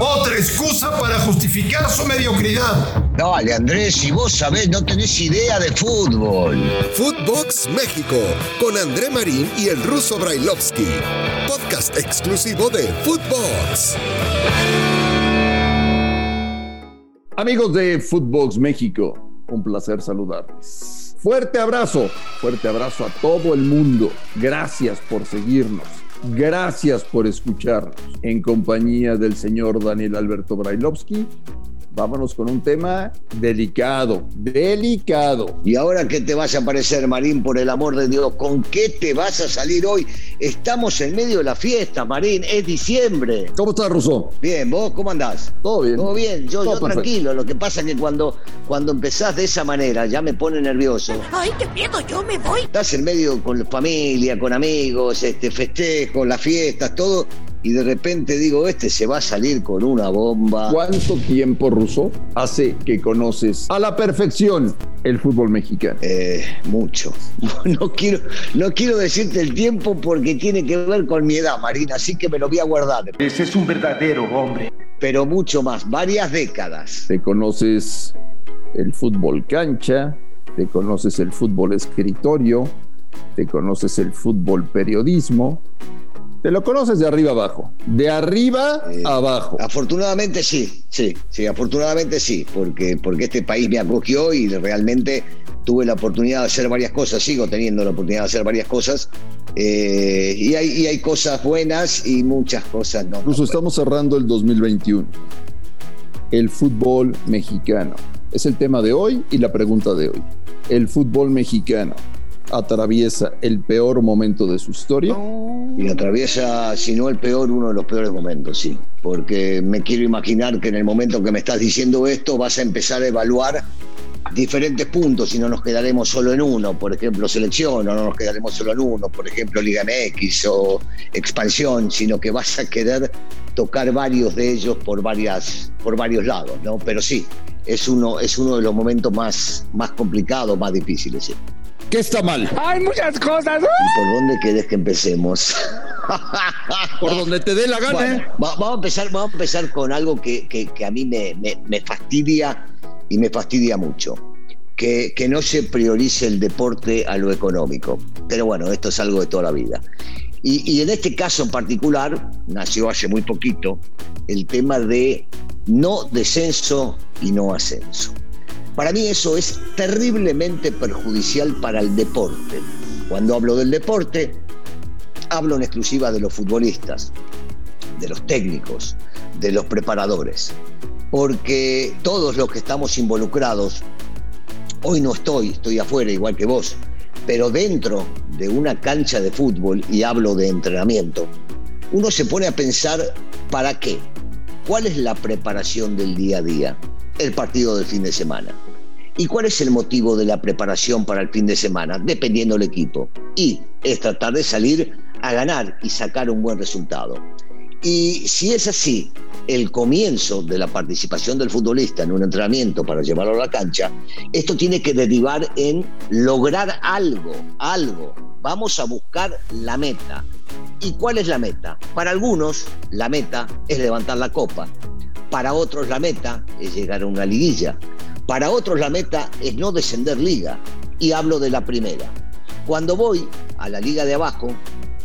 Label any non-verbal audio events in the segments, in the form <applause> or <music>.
Otra excusa para justificar su mediocridad. Dale, Andrés, si vos sabés, no tenés idea de fútbol. Footbox México, con André Marín y el ruso Brailovsky. Podcast exclusivo de Footbox. Amigos de Footbox México, un placer saludarles. Fuerte abrazo, fuerte abrazo a todo el mundo. Gracias por seguirnos. Gracias por escucharnos. En compañía del señor Daniel Alberto Brailovsky, vámonos con un tema delicado, delicado. ¿Y ahora qué te vas a parecer, Marín, por el amor de Dios? ¿Con qué te vas a salir hoy? Estamos en medio de la fiesta, Marín, es diciembre. ¿Cómo estás, Russo? Bien, ¿vos cómo andás? Todo bien. Todo bien, yo, yo tranquilo. Lo que pasa es que cuando, cuando empezás de esa manera ya me pone nervioso. ¡Ay, qué miedo! Yo me voy. Estás en medio con familia, con amigos, este, festejos, las fiestas, todo y de repente digo, este se va a salir con una bomba. ¿Cuánto tiempo, Russo, hace que conoces a la perfección el fútbol mexicano? Eh, mucho. <laughs> No quiero, no quiero decirte el tiempo porque tiene que ver con mi edad, Marina, así que me lo voy a guardar. Ese es un verdadero hombre. Pero mucho más, varias décadas. Te conoces el fútbol cancha, te conoces el fútbol escritorio, te conoces el fútbol periodismo, te lo conoces de arriba abajo. De arriba Eh, abajo. Afortunadamente sí, sí, sí, afortunadamente sí, porque, porque este país me acogió y realmente tuve la oportunidad de hacer varias cosas, sigo teniendo la oportunidad de hacer varias cosas, eh, y, hay, y hay cosas buenas y muchas cosas no. Incluso estamos cerrando el 2021. El fútbol mexicano. Es el tema de hoy y la pregunta de hoy. El fútbol mexicano atraviesa el peor momento de su historia. Y atraviesa, si no el peor, uno de los peores momentos, sí. Porque me quiero imaginar que en el momento que me estás diciendo esto vas a empezar a evaluar diferentes puntos y no nos quedaremos solo en uno, por ejemplo selección, o no nos quedaremos solo en uno, por ejemplo Liga MX o expansión, sino que vas a querer tocar varios de ellos por, varias, por varios lados, ¿no? Pero sí, es uno, es uno de los momentos más, más complicados, más difíciles, sí. ¿Qué está mal? Hay muchas cosas. ¿Y por dónde querés que empecemos? <laughs> Por donde te dé la gana. Bueno, ¿eh? va- vamos, a empezar, vamos a empezar con algo que, que- que a mí me, me- me fastidia y me fastidia mucho. Que, que no se priorice el deporte a lo económico. Pero bueno, esto es algo de toda la vida. Y, y en este caso en particular, nació hace muy poquito, el tema de no descenso y no ascenso. Para mí eso es terriblemente perjudicial para el deporte. Cuando hablo del deporte, hablo en exclusiva de los futbolistas, de los técnicos, de los preparadores. Porque todos los que estamos involucrados, hoy no estoy, estoy afuera igual que vos, pero dentro de una cancha de fútbol, y hablo de entrenamiento, uno se pone a pensar, ¿para qué? ¿Cuál es la preparación del día a día? El partido del fin de semana. ¿Y cuál es el motivo de la preparación para el fin de semana? Dependiendo del equipo. Y es tratar de salir a ganar y sacar un buen resultado. Y si es así, el comienzo de la participación del futbolista en un entrenamiento para llevarlo a la cancha, esto tiene que derivar en lograr algo, algo. Vamos a buscar la meta. ¿Y cuál es la meta? Para algunos, la meta es levantar la copa. Para otros, la meta es llegar a una liguilla. Para otros, la meta es no descender liga. Y hablo de la primera. Cuando voy a la liga de abajo,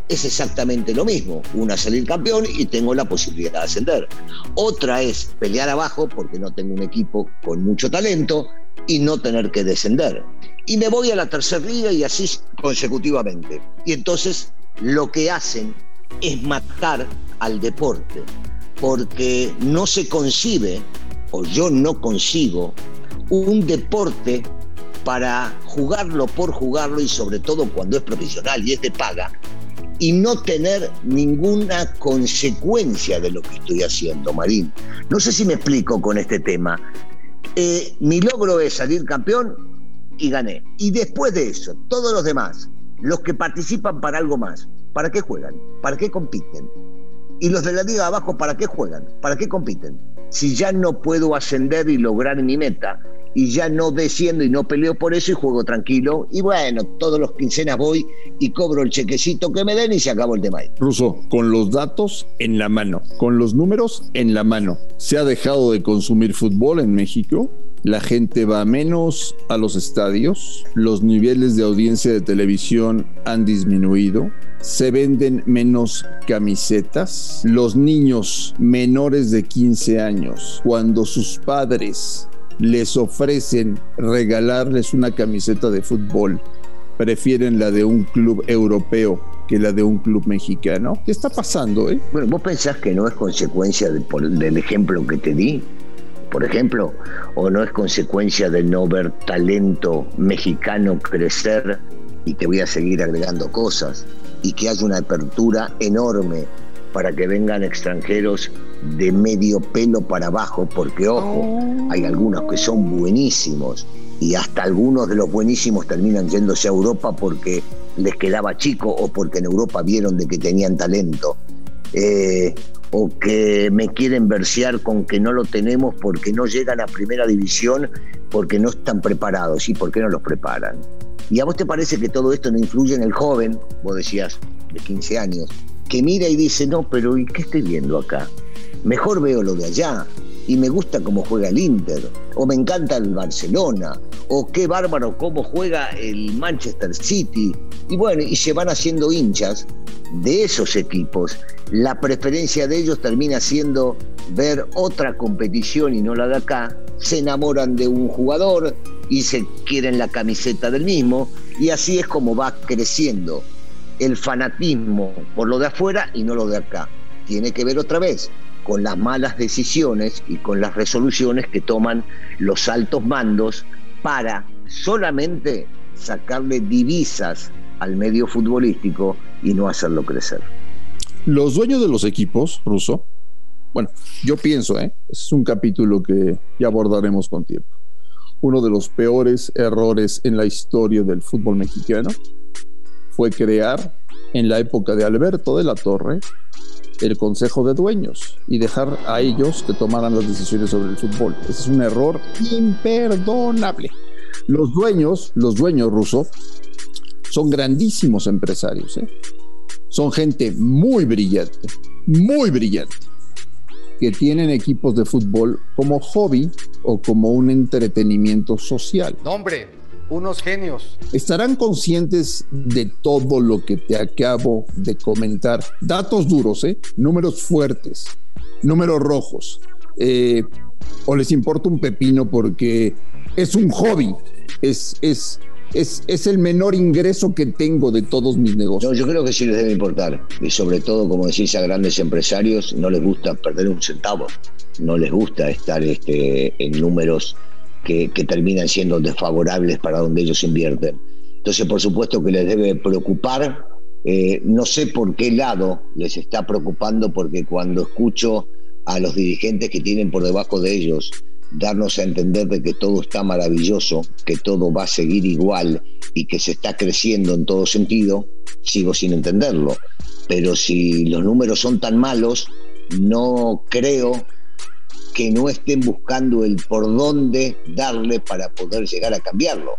es exactamente lo mismo. Una salir campeón y tengo la posibilidad de ascender. Otra es pelear abajo porque no tengo un equipo con mucho talento y no tener que descender. Y me voy a la tercera liga y así consecutivamente. Y entonces lo que hacen es matar al deporte porque no se concibe, o yo no consigo, un deporte para jugarlo por jugarlo y sobre todo cuando es profesional y es de paga, y no tener ninguna consecuencia de lo que estoy haciendo, Marín. No sé si me explico con este tema. Eh, mi logro es salir campeón y gané. Y después de eso, todos los demás, los que participan para algo más, ¿para qué juegan? ¿Para qué compiten? Y los de la liga abajo, ¿para qué juegan? ¿Para qué compiten? Si ya no puedo ascender y lograr mi meta, y ya no desciendo y no peleo por eso y juego tranquilo. Y bueno, todos los quincenas voy y cobro el chequecito que me den y se acabó el tema. Ruso, con los datos en la mano, con los números en la mano, ¿se ha dejado de consumir fútbol en México? la gente va menos a los estadios, los niveles de audiencia de televisión han disminuido, se venden menos camisetas, los niños menores de 15 años, cuando sus padres les ofrecen regalarles una camiseta de fútbol, prefieren la de un club europeo que la de un club mexicano. ¿Qué está pasando? Eh? Bueno, ¿vos pensás que no es consecuencia del ejemplo que te di? por ejemplo, o no es consecuencia de no ver talento mexicano crecer, y te voy a seguir agregando cosas, y que haya una apertura enorme para que vengan extranjeros de medio pelo para abajo, porque ojo, hay algunos que son buenísimos y hasta algunos de los buenísimos terminan yéndose a Europa porque les quedaba chico o porque en Europa vieron de que tenían talento. Eh, o que me quieren versear con que no lo tenemos porque no llegan a primera división, porque no están preparados. ¿Y por qué no los preparan? ¿Y a vos te parece que todo esto no influye en el joven, vos decías, de 15 años, que mira y dice, no, pero ¿y qué estoy viendo acá? Mejor veo lo de allá, y me gusta cómo juega el Inter, o me encanta el Barcelona, o qué bárbaro cómo juega el Manchester City. Y bueno, y se van haciendo hinchas de esos equipos. La preferencia de ellos termina siendo ver otra competición y no la de acá. Se enamoran de un jugador y se quieren la camiseta del mismo. Y así es como va creciendo el fanatismo por lo de afuera y no lo de acá. Tiene que ver otra vez con las malas decisiones y con las resoluciones que toman los altos mandos para solamente sacarle divisas al medio futbolístico y no hacerlo crecer. Los dueños de los equipos, Ruso, bueno, yo pienso, ¿eh? es un capítulo que ya abordaremos con tiempo. Uno de los peores errores en la historia del fútbol mexicano fue crear en la época de Alberto de la Torre el Consejo de Dueños y dejar a ellos que tomaran las decisiones sobre el fútbol. Ese es un error imperdonable. Los dueños, los dueños rusos, son grandísimos empresarios. ¿eh? Son gente muy brillante, muy brillante, que tienen equipos de fútbol como hobby o como un entretenimiento social. Hombre, unos genios. Estarán conscientes de todo lo que te acabo de comentar. Datos duros, ¿eh? números fuertes, números rojos. Eh, o les importa un pepino porque es un hobby, es, es, es, es, el menor ingreso que tengo de todos mis negocios. yo creo que sí les debe importar. Y sobre todo, como decís, a grandes empresarios no les gusta perder un centavo. No les gusta estar este, en números que, terminan siendo desfavorables para donde ellos invierten. Entonces, por supuesto que les debe preocupar. Eh, no sé por qué lado les está preocupando, porque cuando escucho a los dirigentes que tienen por debajo de ellos darnos a entender de que todo está maravilloso, que todo va a seguir igual y que se está creciendo en todo sentido, sigo sin entenderlo. Pero si los números son tan malos, no creo que no estén buscando el por dónde darle para poder llegar a cambiarlo.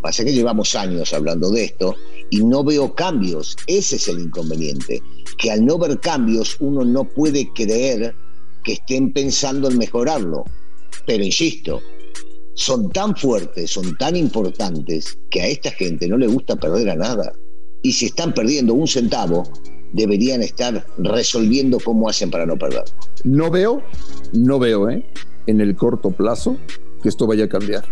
Pasa que llevamos años hablando de esto y no veo cambios. Ese es el inconveniente. Que al no ver cambios uno no puede creer que estén pensando en mejorarlo. Pero insisto, son tan fuertes, son tan importantes que a esta gente no le gusta perder a nada. Y si están perdiendo un centavo, deberían estar resolviendo cómo hacen para no perder. No veo, no veo, ¿eh? En el corto plazo que esto vaya a cambiar.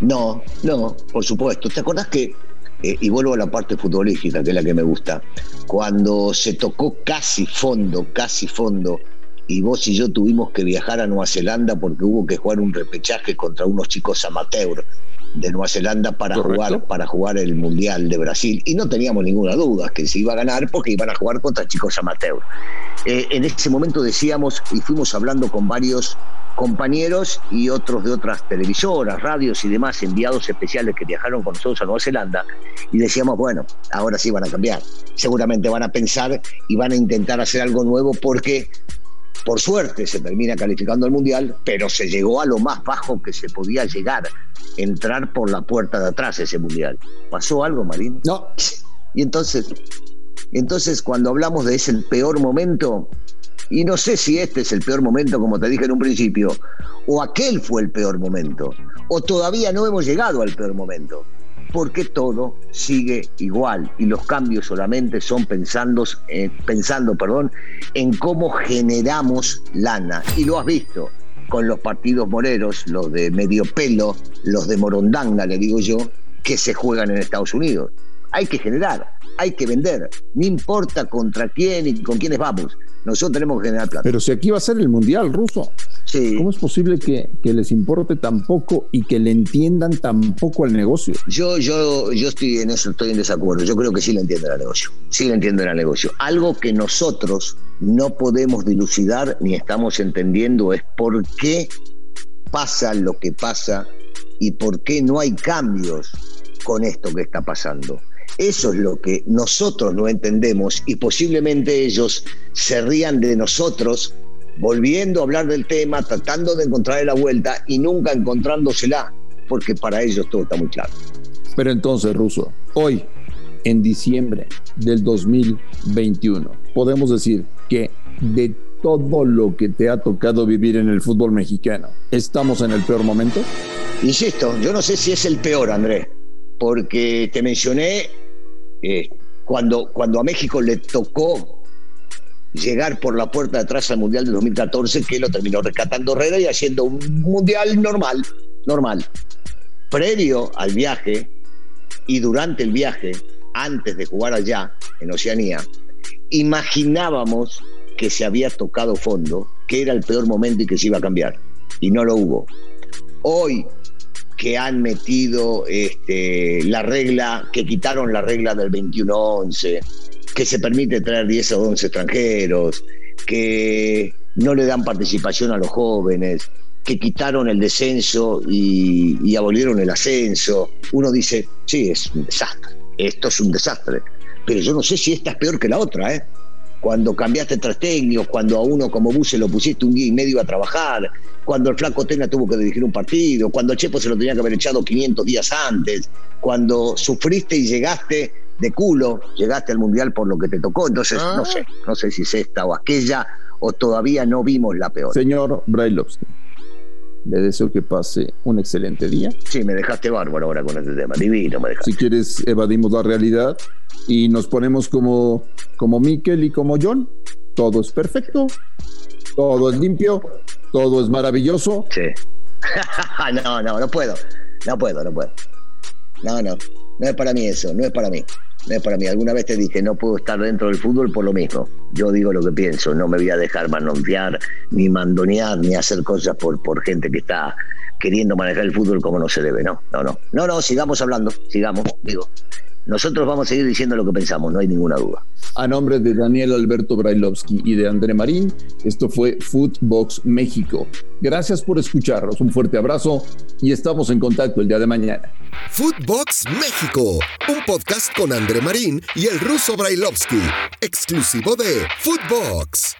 No, no, por supuesto. ¿Te acordás que, eh, y vuelvo a la parte futbolística, que es la que me gusta, cuando se tocó casi fondo, casi fondo, y vos y yo tuvimos que viajar a Nueva Zelanda porque hubo que jugar un repechaje contra unos chicos amateur de Nueva Zelanda para jugar para jugar el Mundial de Brasil y no teníamos ninguna duda que se iba a ganar porque iban a jugar contra chicos amateur. Eh, en ese momento decíamos y fuimos hablando con varios compañeros y otros de otras televisoras, radios y demás enviados especiales que viajaron con nosotros a Nueva Zelanda y decíamos, bueno, ahora sí van a cambiar. Seguramente van a pensar y van a intentar hacer algo nuevo porque Por suerte se termina calificando al Mundial, pero se llegó a lo más bajo que se podía llegar, entrar por la puerta de atrás ese Mundial. ¿Pasó algo, Marín? No. Y entonces, entonces cuando hablamos de ese el peor momento, y no sé si este es el peor momento, como te dije en un principio, o aquel fue el peor momento, o todavía no hemos llegado al peor momento, porque todo sigue igual y los cambios solamente son pensando, eh, pensando perdón, en cómo generamos lana. Y lo has visto con los partidos moreros, los de medio pelo, los de morondanga, le digo yo, que se juegan en Estados Unidos. Hay que generar, hay que vender, no importa contra quién y con quiénes vamos. Nosotros tenemos que generar plata. Pero si aquí va a ser el mundial ruso, Sí. ¿cómo es posible que, que les importe tan poco y que le entiendan tan poco al negocio? Yo, yo, yo estoy en eso, estoy en desacuerdo. Yo creo que sí le entienden al negocio. Sí le entienden al negocio. Algo que nosotros no podemos dilucidar ni estamos entendiendo es por qué pasa lo que pasa y por qué no hay cambios con esto que está pasando. Eso es lo que nosotros no entendemos y posiblemente ellos se rían de nosotros volviendo a hablar del tema, tratando de encontrarle la vuelta y nunca encontrándosela, porque para ellos todo está muy claro. Pero entonces, Ruso, hoy, en diciembre del 2021, podemos decir que de todo lo que te ha tocado vivir en el fútbol mexicano, ¿estamos en el peor momento? Insisto, yo no sé si es el peor, Andrés, porque te mencioné eh, cuando, cuando a México le tocó llegar por la puerta de atrás al Mundial de 2014, que lo terminó rescatando Herrera y haciendo un Mundial normal, normal. Previo al viaje y durante el viaje, antes de jugar allá, en Oceanía, imaginábamos que se había tocado fondo, que era el peor momento y que se iba a cambiar. Y no lo hubo. Hoy que han metido este, la regla, que quitaron la regla del 21-11, que se permite traer 10 o 11 extranjeros, que no le dan participación a los jóvenes, que quitaron el descenso y, y abolieron el ascenso. Uno dice, sí, es un desastre, esto es un desastre, pero yo no sé si esta es peor que la otra, ¿eh? Cuando cambiaste tres técnicos, cuando a uno como Buse lo pusiste un día y medio a trabajar, cuando el flaco Tena tuvo que dirigir un partido, cuando el Chepo se lo tenía que haber echado 500 días antes, cuando sufriste y llegaste de culo, llegaste al Mundial por lo que te tocó, entonces no sé, no sé si es esta o aquella, o todavía no vimos la peor. Señor Brailovsky, le deseo que pase un excelente día. Sí, me dejaste bárbaro ahora con este tema, divino me dejaste. Si quieres, evadimos la realidad y nos ponemos como, como Miquel y como John. Todo es perfecto, todo es limpio, todo es maravilloso. Sí. <laughs> no, no, no puedo. No puedo, no puedo. No, no. No es para mí eso, no es para mí. Es para mí. Alguna vez te dije, no puedo estar dentro del fútbol por lo mismo. Yo digo lo que pienso, no me voy a dejar manotear, ni mandonear, ni hacer cosas por, por gente que está queriendo manejar el fútbol como no se debe. No, no, no. No, no, sigamos hablando, sigamos, digo. Nosotros vamos a seguir diciendo lo que pensamos, no hay ninguna duda. A nombre de Daniel Alberto Brailovsky y de André Marín, esto fue Footbox México. Gracias por escucharnos, un fuerte abrazo y estamos en contacto el día de mañana. Footbox México, un podcast con André Marín y el ruso Brailovsky, exclusivo de Footbox.